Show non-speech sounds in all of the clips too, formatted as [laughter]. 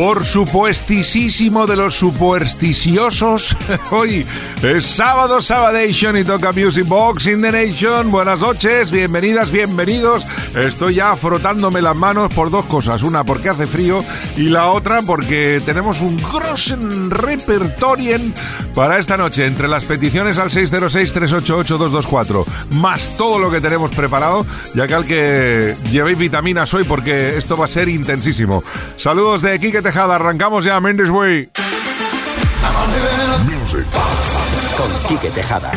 Por supuestísimo de los supersticiosos, [laughs] hoy es sábado, Sabadation y toca Music Box in the Nation. Buenas noches, bienvenidas, bienvenidos. Estoy ya frotándome las manos por dos cosas. Una porque hace frío y la otra porque tenemos un grossen repertorien para esta noche. Entre las peticiones al 606-388-224, más todo lo que tenemos preparado, ya que al que llevéis vitaminas hoy porque esto va a ser intensísimo. Saludos de Quique Tejada, arrancamos ya Mendes Way. Music con Quique Tejada.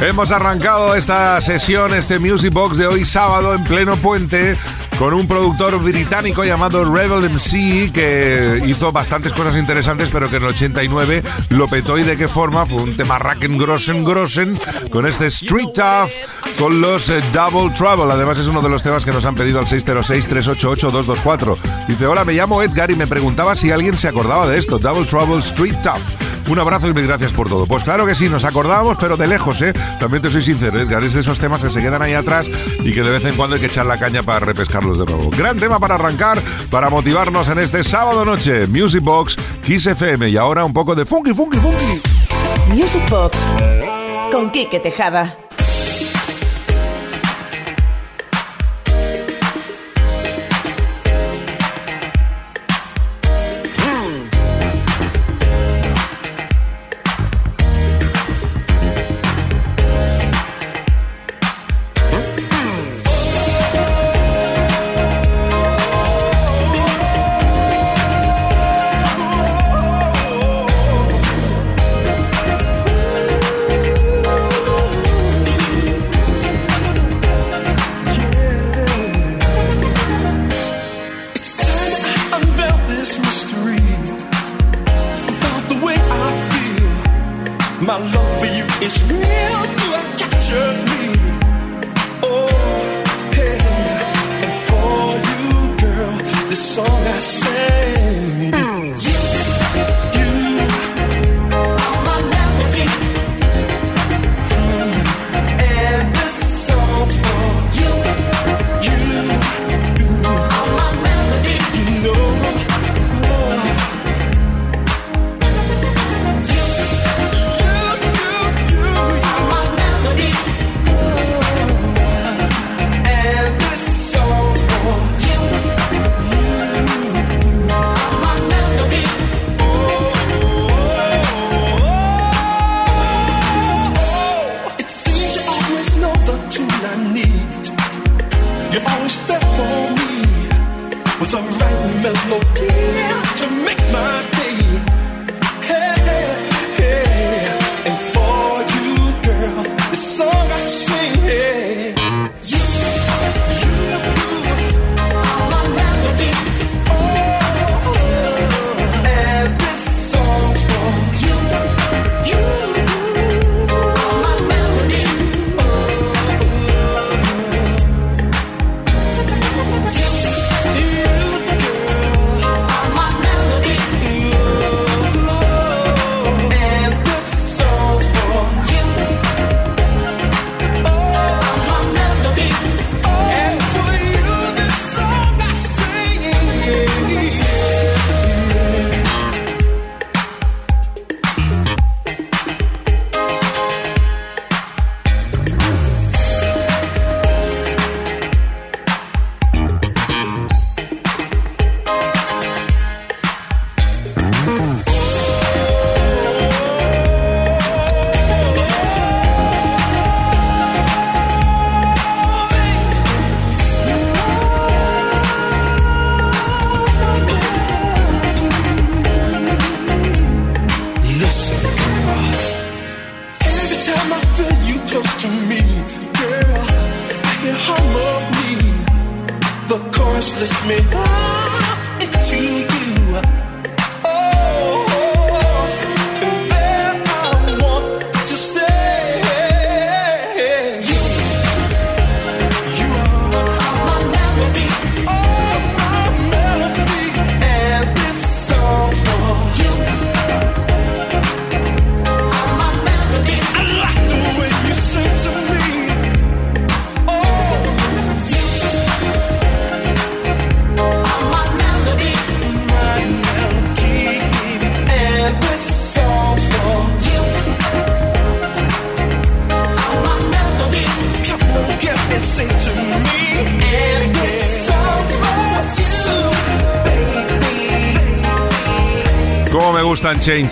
Hemos arrancado esta sesión, este Music Box de hoy sábado en pleno puente con un productor británico llamado Rebel MC que hizo bastantes cosas interesantes pero que en el 89 lo petó. Y de qué forma fue un tema Racken Grossen Grossen con este Street Tough con los eh, Double Trouble. Además es uno de los temas que nos han pedido al 606-388-224 dice hola me llamo Edgar y me preguntaba si alguien se acordaba de esto Double Trouble Street Tough un abrazo y mil gracias por todo. Pues claro que sí, nos acordábamos, pero de lejos, ¿eh? También te soy sincero, Edgar, es de esos temas que se quedan ahí atrás y que de vez en cuando hay que echar la caña para repescarlos de nuevo. Gran tema para arrancar, para motivarnos en este sábado noche. Music Box, Kiss FM y ahora un poco de funky, funky, funky. Music Box con Quique Tejada.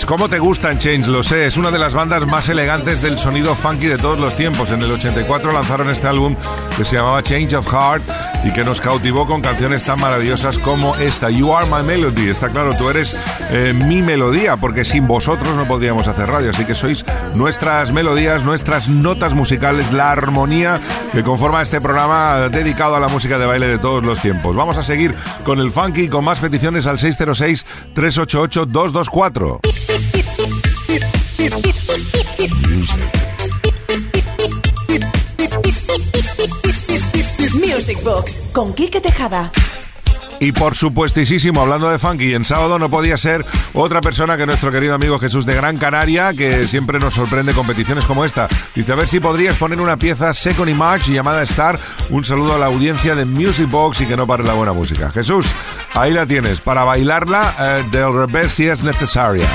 Change? ¿Cómo te gustan Change? Lo sé, es una de las bandas más elegantes del sonido funky de todos los tiempos. En el 84 lanzaron este álbum que se llamaba Change of Heart y que nos cautivó con canciones tan maravillosas como esta, You Are My Melody. Está claro, tú eres eh, mi melodía, porque sin vosotros no podríamos hacer radio. Así que sois nuestras melodías, nuestras notas musicales, la armonía que conforma este programa dedicado a la música de baile de todos los tiempos. Vamos a seguir con el funky, con más peticiones al 606-388-224. Music Box con Quique Tejada. Y por supuestísimo, hablando de funky, en sábado no podía ser otra persona que nuestro querido amigo Jesús de Gran Canaria, que siempre nos sorprende con peticiones como esta. Dice, a ver si podrías poner una pieza Second Image llamada Star. Un saludo a la audiencia de Music Box y que no pare la buena música. Jesús, ahí la tienes, para bailarla eh, del revés si es necesaria.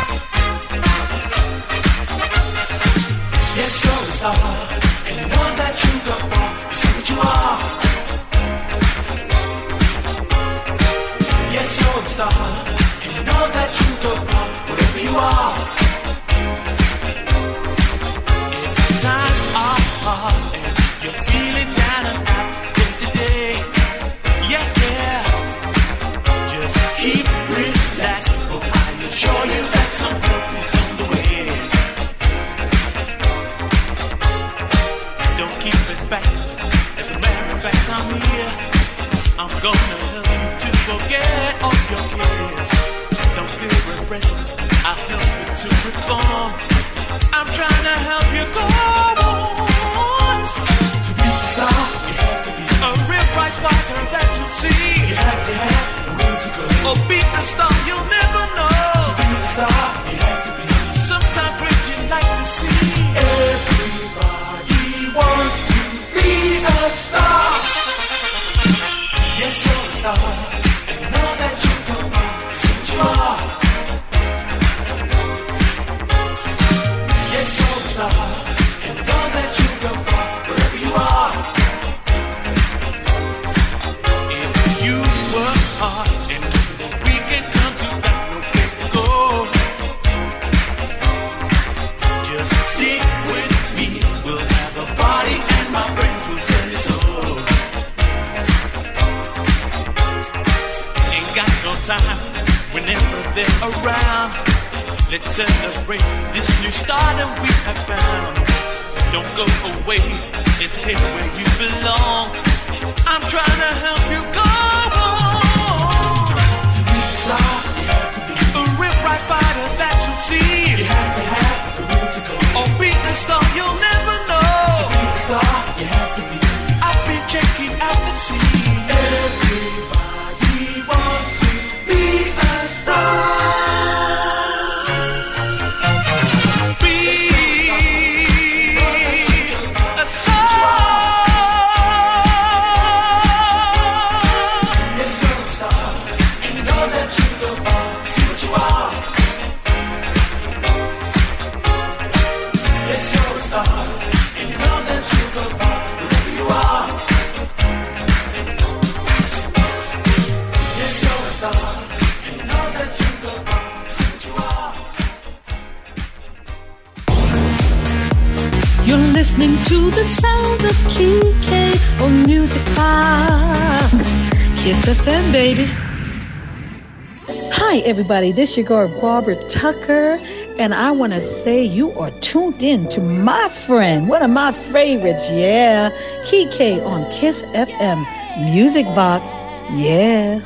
everybody. This your girl, Barbara Tucker, and I want to say you are tuned in to my friend, one of my favorites, yeah, Kike on Kiss FM Music Box, yeah.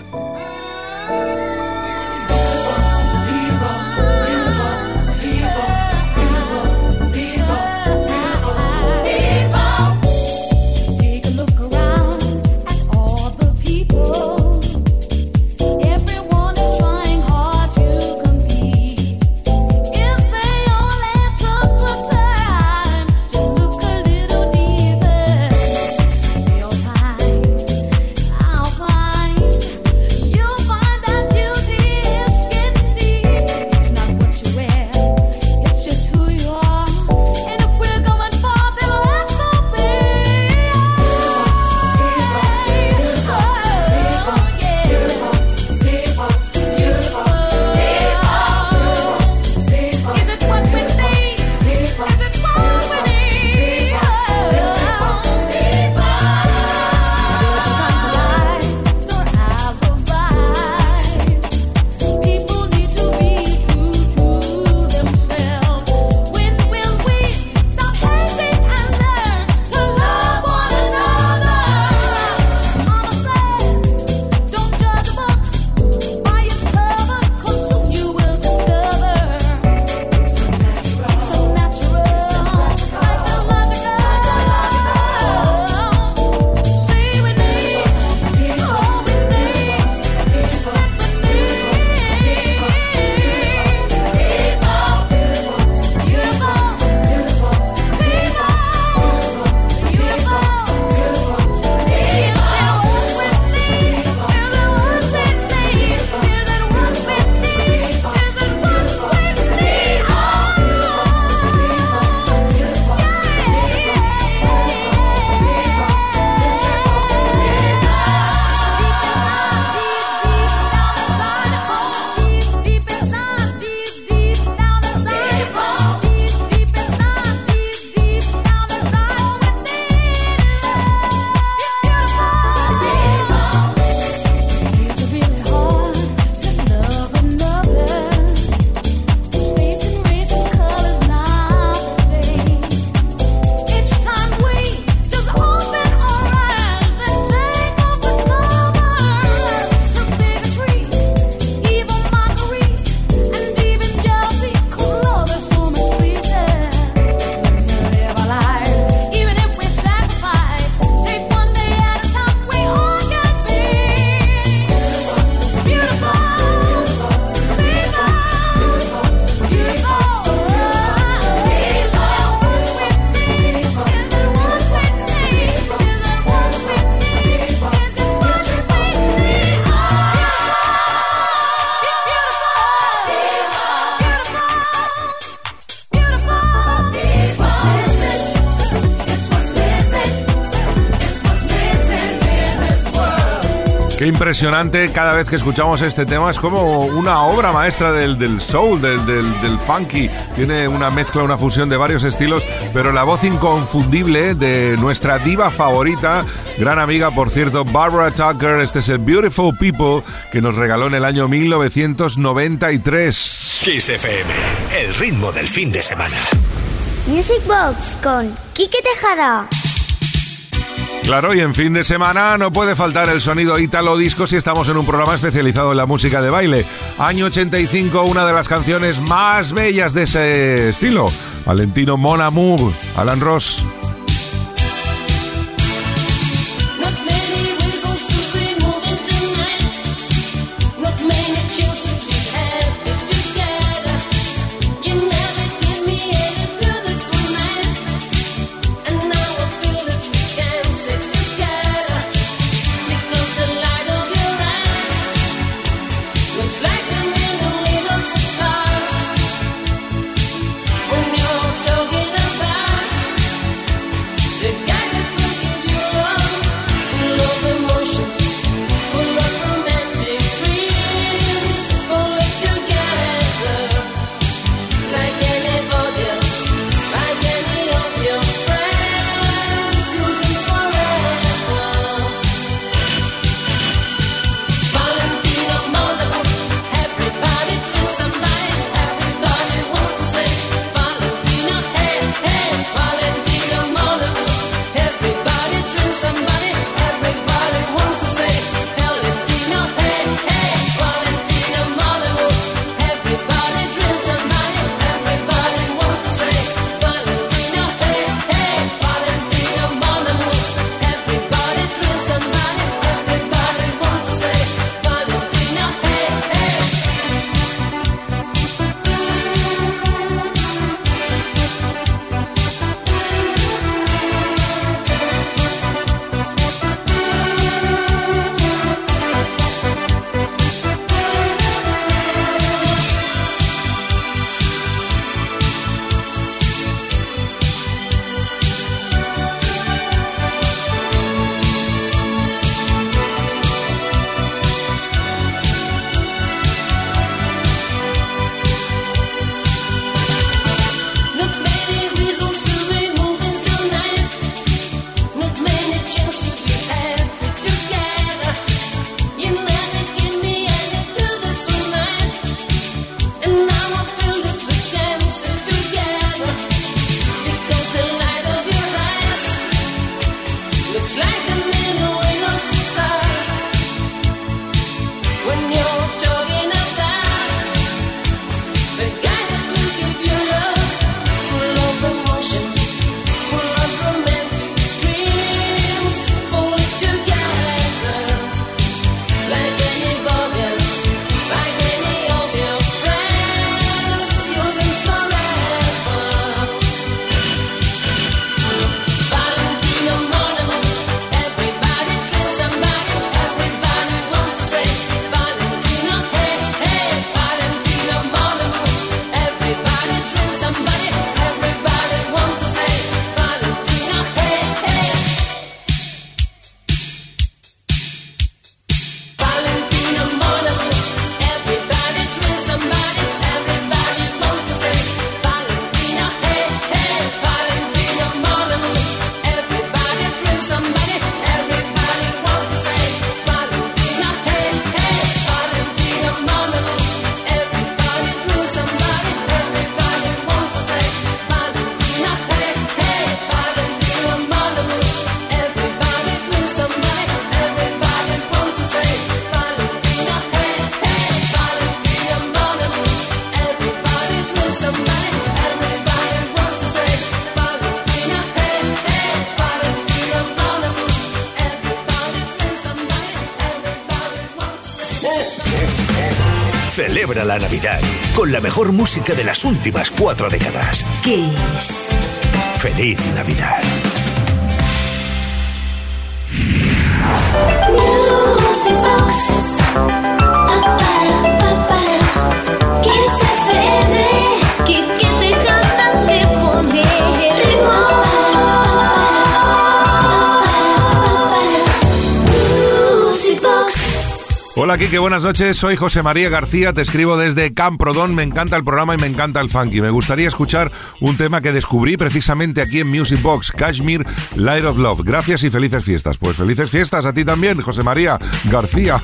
impresionante cada vez que escuchamos este tema. Es como una obra maestra del, soul, del, funky. Tiene una mezcla, una fusión de varios estilos, pero la voz inconfundible de nuestra diva favorita, gran amiga, por cierto, Barbara Tucker. Este es el Beautiful People que nos regaló en el año 1993. Kiss FM, el ritmo del fin de semana. Music Box con Quique Tejada. Claro, y en fin de semana no puede faltar el sonido ítalo disco si estamos en un programa especializado en la música de baile. Año 85, una de las canciones más bellas de ese estilo. Valentino Mon Amour, Alan Ross. la Navidad con la mejor música de las últimas cuatro décadas. Kiss. Feliz Navidad. Hola Kike, buenas noches. Soy José María García, te escribo desde Camprodón. Me encanta el programa y me encanta el funky. Me gustaría escuchar un tema que descubrí precisamente aquí en Music Box, Kashmir Light of Love. Gracias y felices fiestas. Pues felices fiestas a ti también, José María García.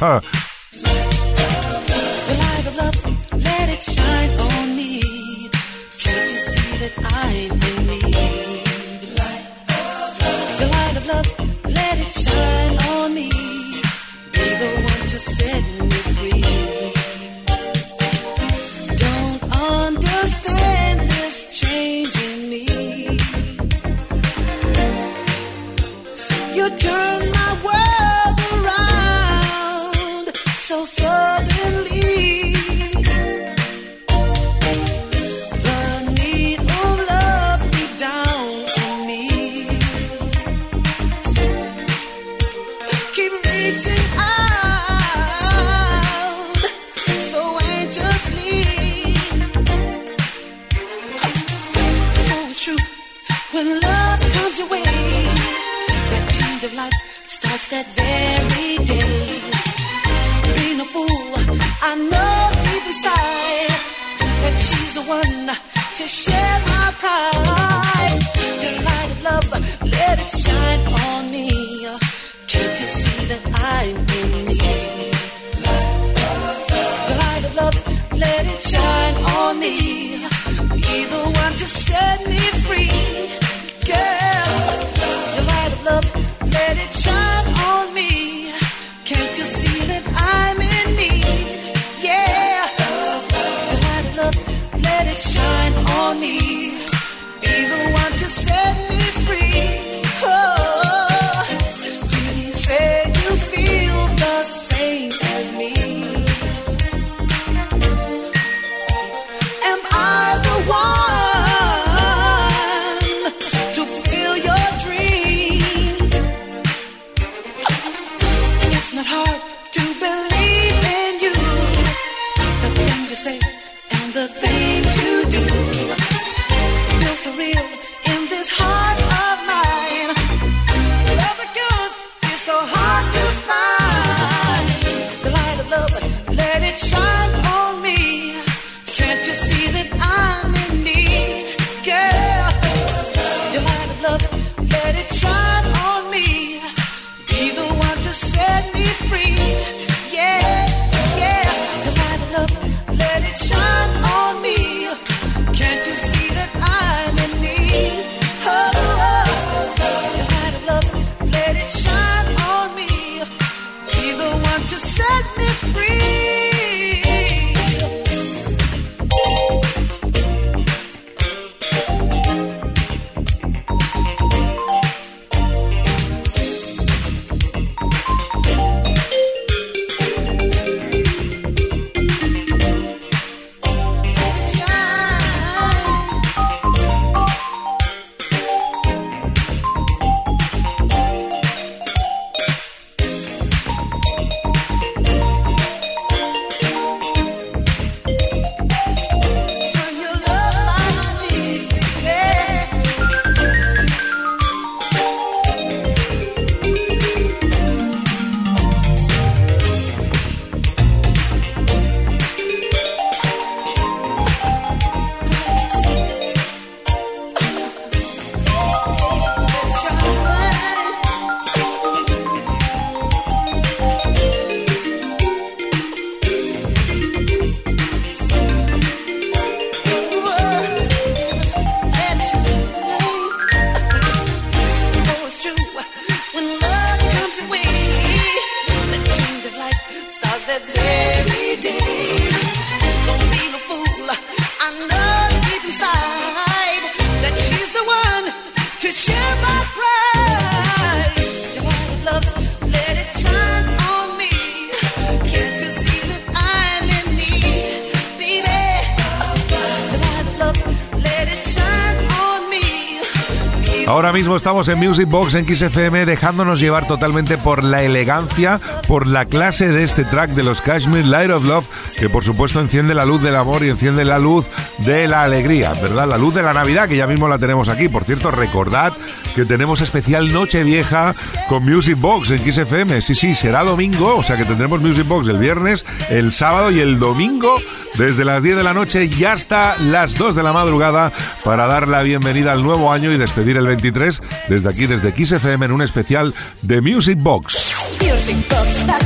Estamos en Music Box en XFM dejándonos llevar totalmente por la elegancia, por la clase de este track de los Kashmir Light of Love, que por supuesto enciende la luz del amor y enciende la luz de la alegría, ¿verdad? La luz de la Navidad, que ya mismo la tenemos aquí. Por cierto, recordad que tenemos especial Noche Vieja con Music Box en XFM. Sí, sí, será domingo, o sea que tendremos Music Box el viernes, el sábado y el domingo desde las 10 de la noche y hasta las 2 de la madrugada para dar la bienvenida al nuevo año y despedir el 23 desde aquí, desde XFM en un especial de Music Box. Music Box. Ta,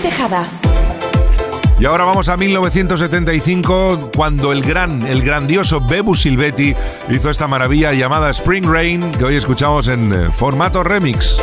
Tejada. Y ahora vamos a 1975, cuando el gran, el grandioso Bebu Silvetti hizo esta maravilla llamada Spring Rain, que hoy escuchamos en eh, formato remix.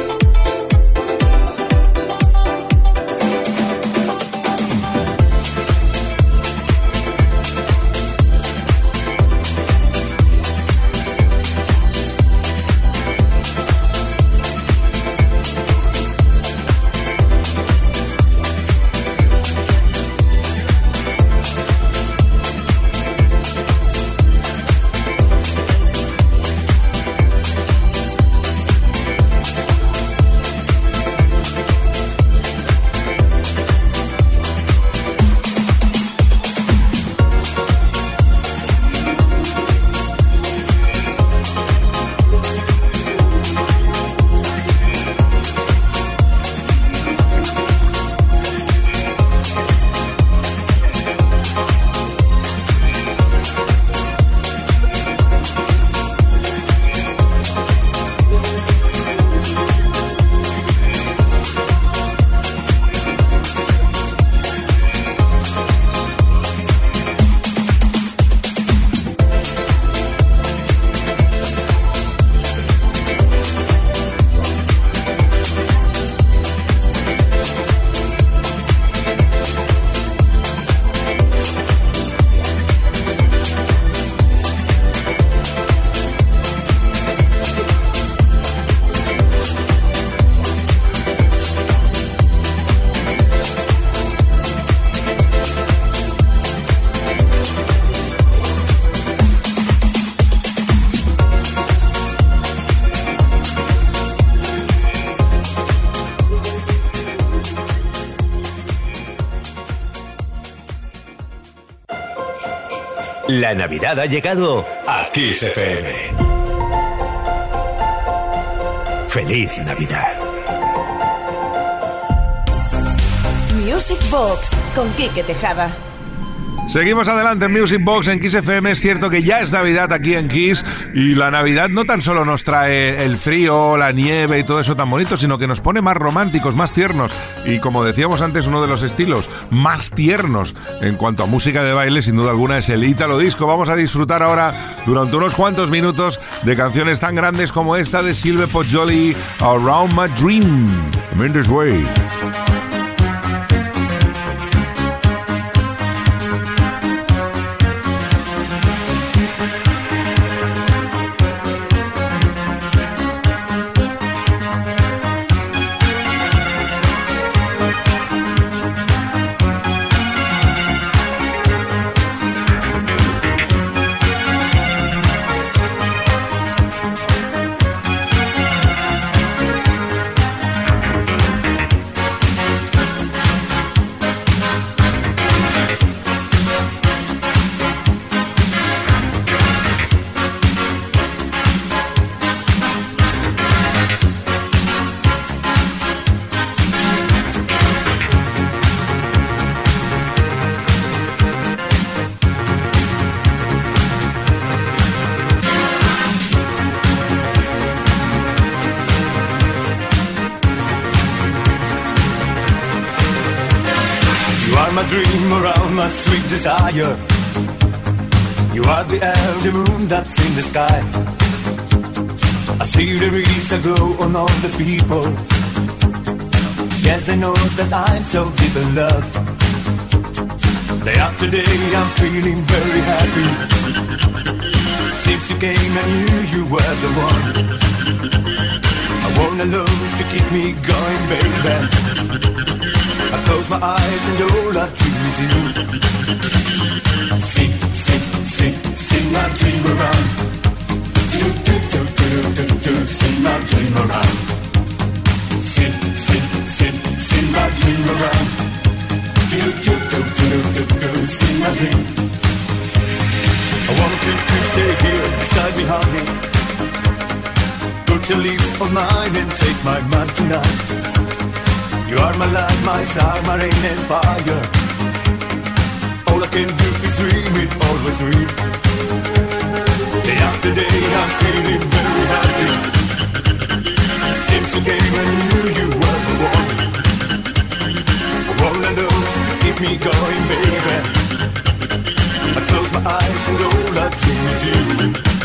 La Navidad ha llegado a Kiss FM. Feliz Navidad. Music Box. Con Quique Tejada. Seguimos adelante en Music Box en Kiss FM. Es cierto que ya es Navidad aquí en Kiss y la Navidad no tan solo nos trae el frío, la nieve y todo eso tan bonito, sino que nos pone más románticos, más tiernos y como decíamos antes, uno de los estilos más tiernos en cuanto a música de baile, sin duda alguna, es el Italo Disco. Vamos a disfrutar ahora durante unos cuantos minutos de canciones tan grandes como esta de Silve Poggioli, Around My Dream. I'm in this way. You are the elder moon that's in the sky. I see there is a glow on all the people. Yes, I know that I'm so deep in love. Day after day, I'm feeling very happy. Since you came, I knew you were the one. I wanna love to keep me going, baby. I close my eyes and all I dream is you. Sing, sing, sing, sing my dream around. Do, do, do, do, do, do, sing my dream around. Sing, sing, sing, sing my dream around. Do, do, do, do, do, do, sing my dream. I want you to stay here beside me, honey. Put your leaves on mine and take my man tonight. You are my light, my star, my rain and fire. All I can do is dream it, always dream. Day after day, I'm feeling very happy. You came, I knew you were the one. I wanna know, keep me going, baby. I close my eyes and all I dream is you.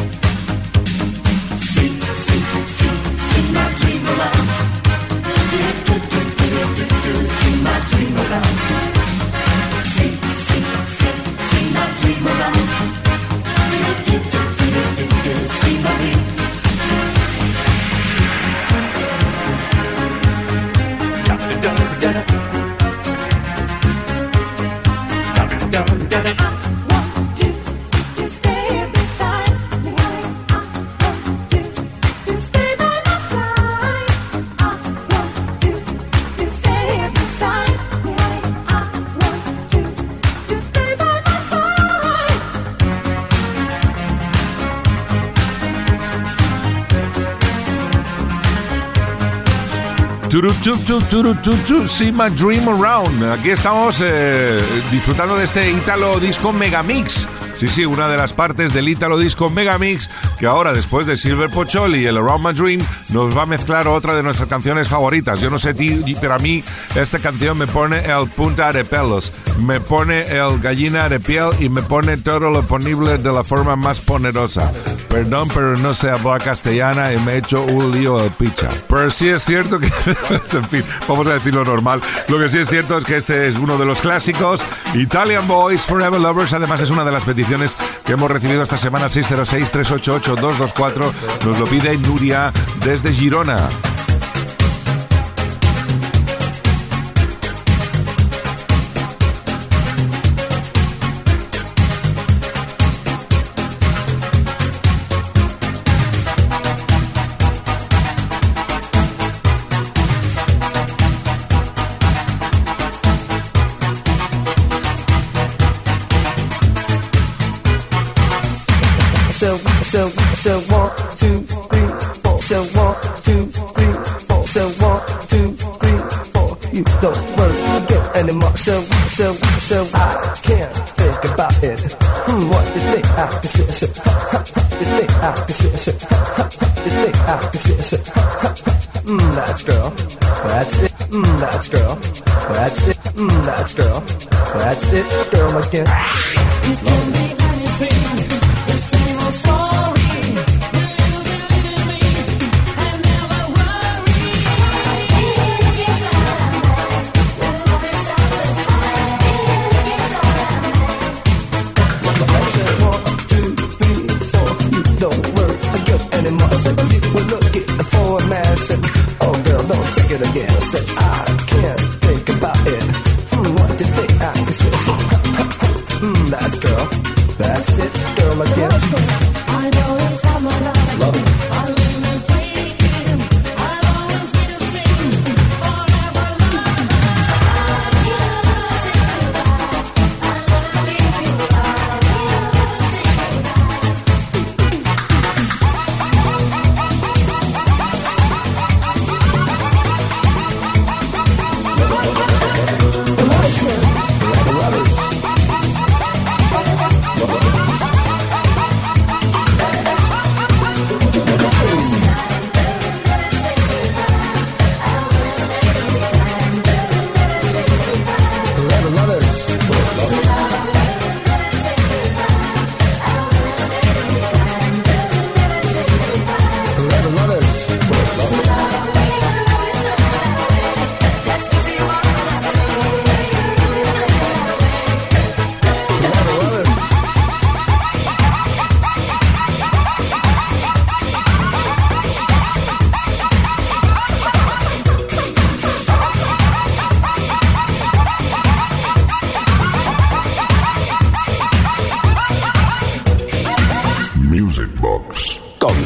See My Dream Around. Aquí estamos eh, disfrutando de este Italo Disco Megamix. Sí, sí, una de las partes del Italo Disco Megamix que ahora, después de Silver Pocholi y el Around My Dream, nos va a mezclar otra de nuestras canciones favoritas. Yo no sé ti, pero a mí esta canción me pone el punta de pelos, me pone el gallina de piel y me pone todo lo ponible de la forma más poderosa. Perdón, pero no sé hablar castellana y me he hecho un lío de picha. Pero sí es cierto que, [laughs] en fin, vamos a decirlo normal. Lo que sí es cierto es que este es uno de los clásicos. Italian Boys Forever Lovers, además es una de las peticiones que hemos recibido esta semana 606-388-224. Nos lo pide Nuria desde Girona. So, so, one, two, three, four. So one, two, three, four. So one, two, three, four. You don't worry good anymore. So, so, so I can't think about it. Hmm, what you think I can see? So, you think I can see? So, you think I can see? So, ha, ha, ha. Mm, that's girl. That's it. Mm, that's girl. That's it. Mm, that's girl. That's it. Girl again. You can be for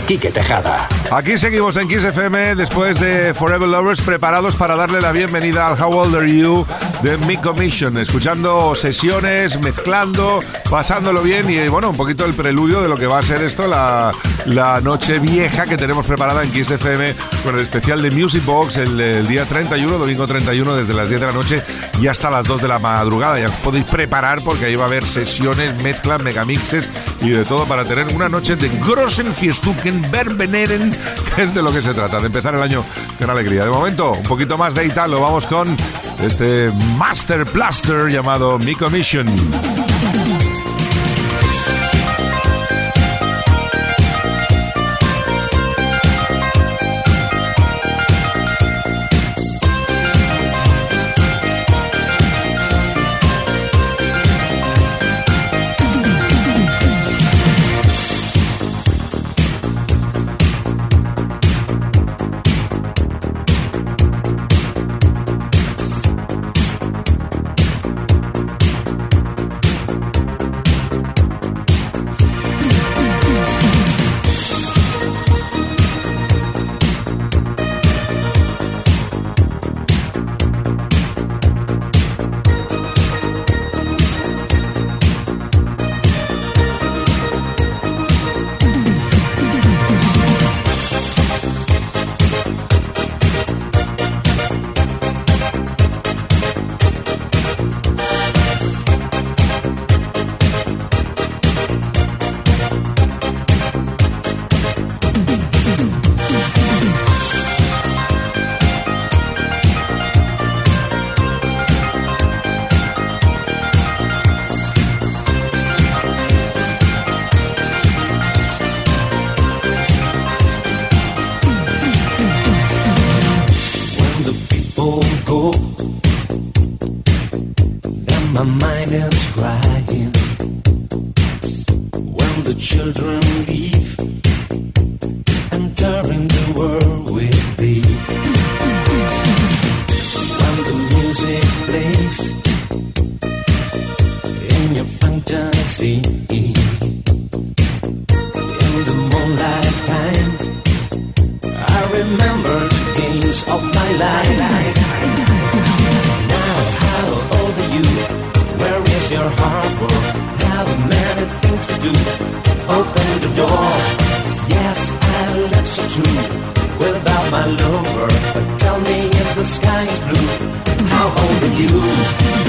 Quique Tejada. Aquí seguimos en Kiss FM después de Forever Lovers preparados para darle la bienvenida al How Old Are You de Mi Commission, escuchando sesiones, mezclando, pasándolo bien y bueno, un poquito el preludio de lo que va a ser esto, la, la noche vieja que tenemos preparada en Kiss FM con el especial de Music Box el, el día 31, domingo 31 desde las 10 de la noche y hasta las 2 de la madrugada. Ya os podéis preparar porque ahí va a haber sesiones, mezclas, megamixes y de todo para tener una noche de Grossen Fiestuken Verbeneren, que es de lo que se trata, de empezar el año con alegría. De momento, un poquito más de Italo, vamos con este Master Blaster llamado Mi Commission. The door. Yes, I left so true. Without my lover, but tell me if the sky is blue. How old are you?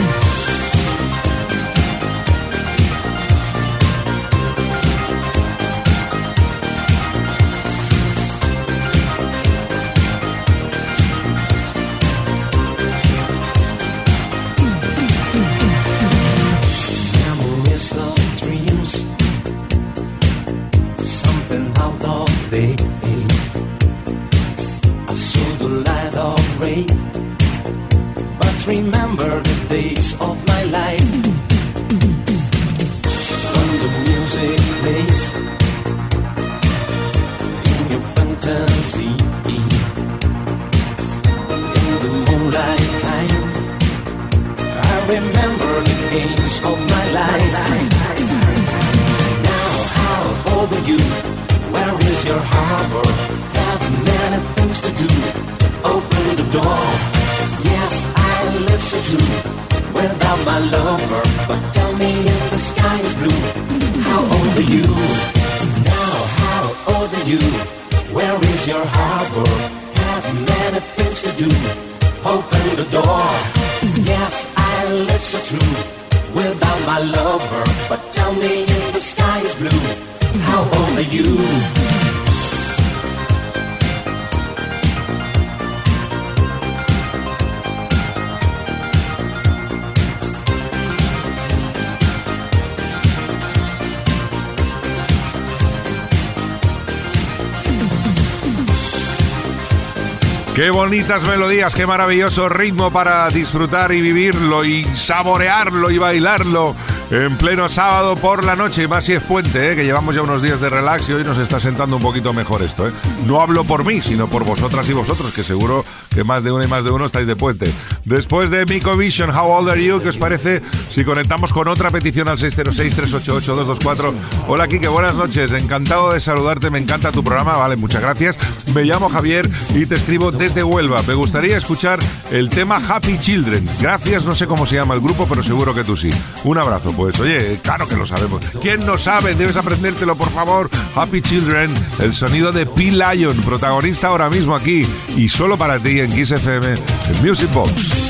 Qué bonitas melodías, qué maravilloso ritmo para disfrutar y vivirlo y saborearlo y bailarlo En pleno sábado por la noche, y más si es puente, ¿eh? que llevamos ya unos días de relax y hoy nos está sentando un poquito mejor esto. ¿eh? No hablo por mí, sino por vosotras y vosotros, que seguro que más de uno y más de uno estáis de puente. Después de Miko Vision, How Old Are You? ¿Qué os parece si conectamos con otra petición al 606-388-224? Hola, Kike, buenas noches. Encantado de saludarte, me encanta tu programa. Vale, muchas gracias. Me llamo Javier y te escribo desde Huelva. Me gustaría escuchar el tema Happy Children. Gracias, no sé cómo se llama el grupo, pero seguro que tú sí. Un abrazo, pues. Oye, claro que lo sabemos. ¿Quién no sabe? Debes aprendértelo, por favor. Happy Children, el sonido de P. Lion, protagonista ahora mismo aquí y solo para ti en Kiss FM, en Music Box.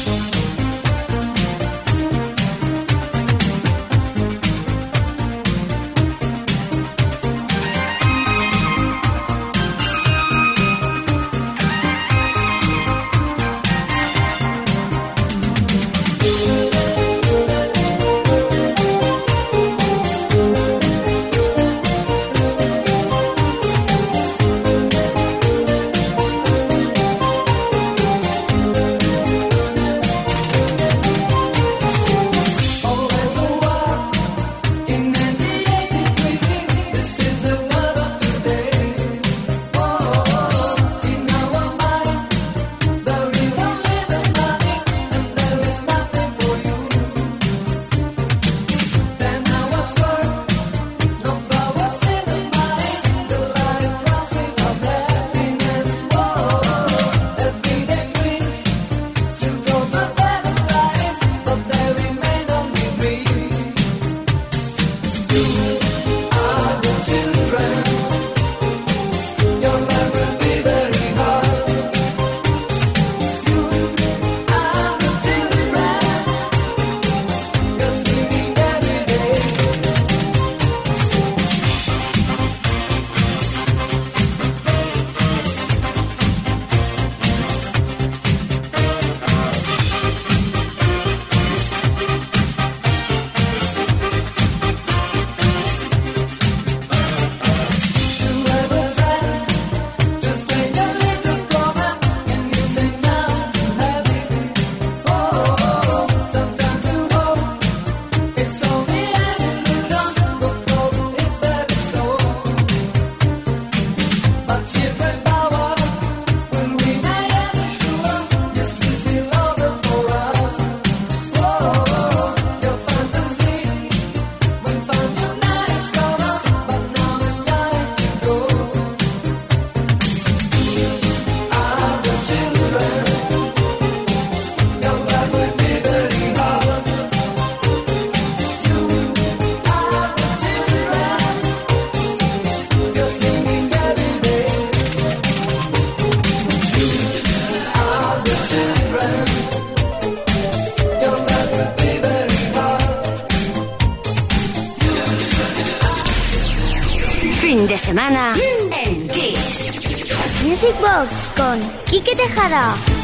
Fin de semana en Kiss. Music Box con Quique Tejada.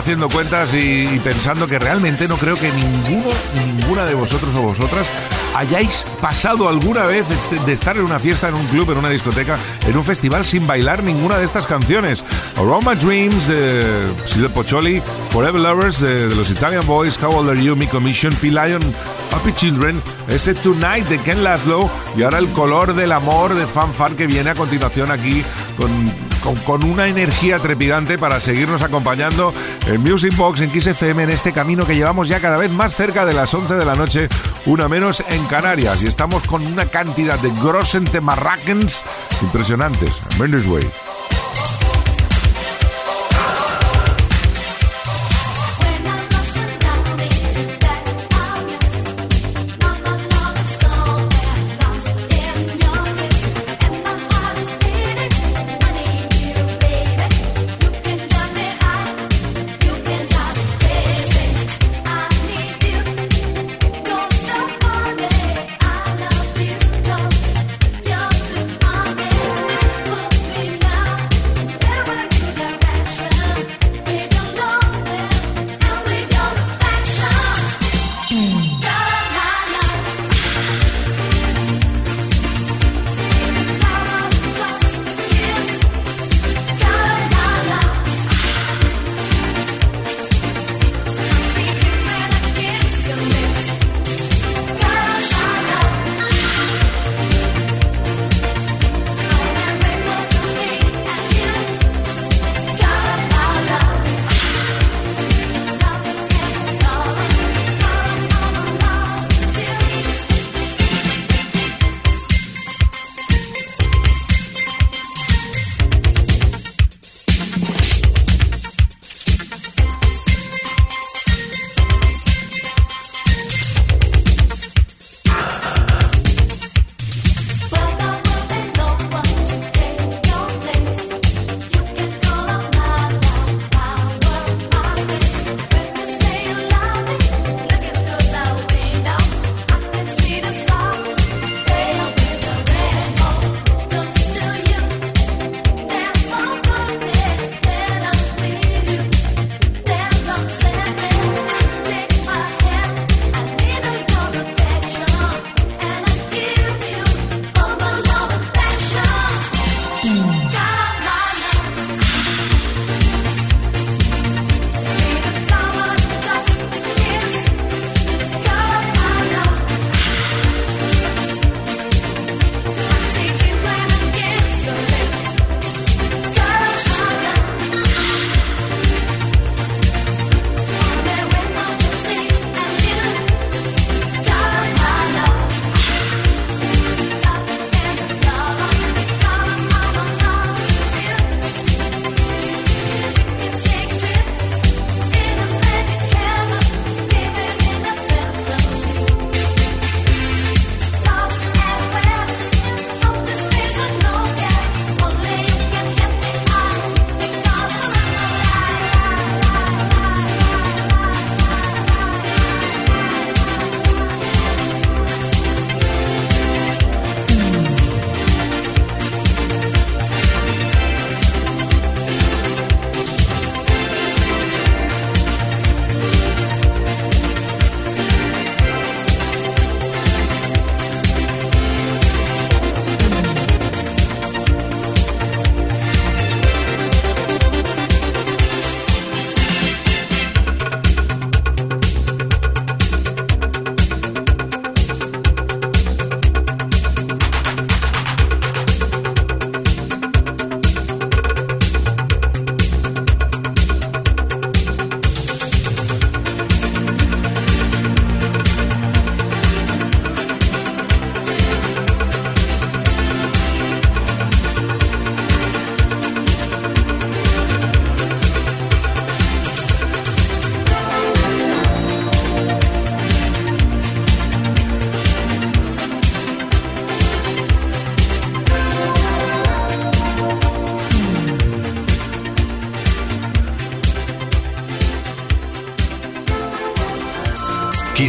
Haciendo cuentas y, pensando que realmente no creo que ninguno, ninguna de vosotros o vosotras hayáis pasado alguna vez este- de estar en una fiesta, en un club, en una discoteca, en un festival sin bailar ninguna de estas canciones. Around My Dreams de Silvio Pocholi, Forever Lovers de, los Italian Boys, How Old Are You, Mi Commission, P-Lion, Happy Children, este Tonight de Ken Laszlo y ahora el color del amor de Fan Fan que viene a continuación aquí con, con, una energía trepidante para seguirnos acompañando en Music Box en Kiss en este camino que llevamos ya cada vez más cerca de las 11 de la noche, una menos en Canarias y estamos con una cantidad de grossen temarrakens impresionantes. Mendes Way.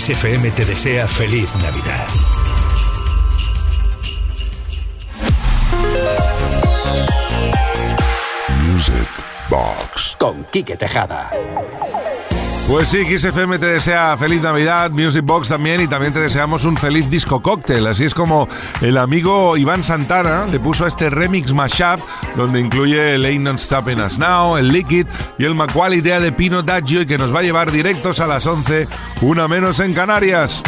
Kiss FM te desea feliz Navidad. Music Box. Con Quique Tejada. Pues sí, XFM te desea feliz Navidad, Music Box también y también te deseamos un feliz disco cóctel. Así es como el amigo Iván Santana le puso este remix mashup donde incluye el Ain't Not Stopping Us Now, el Liquid y el Macual Idea de Pino Daggio y que nos va a llevar directos a las 11, una menos en Canarias.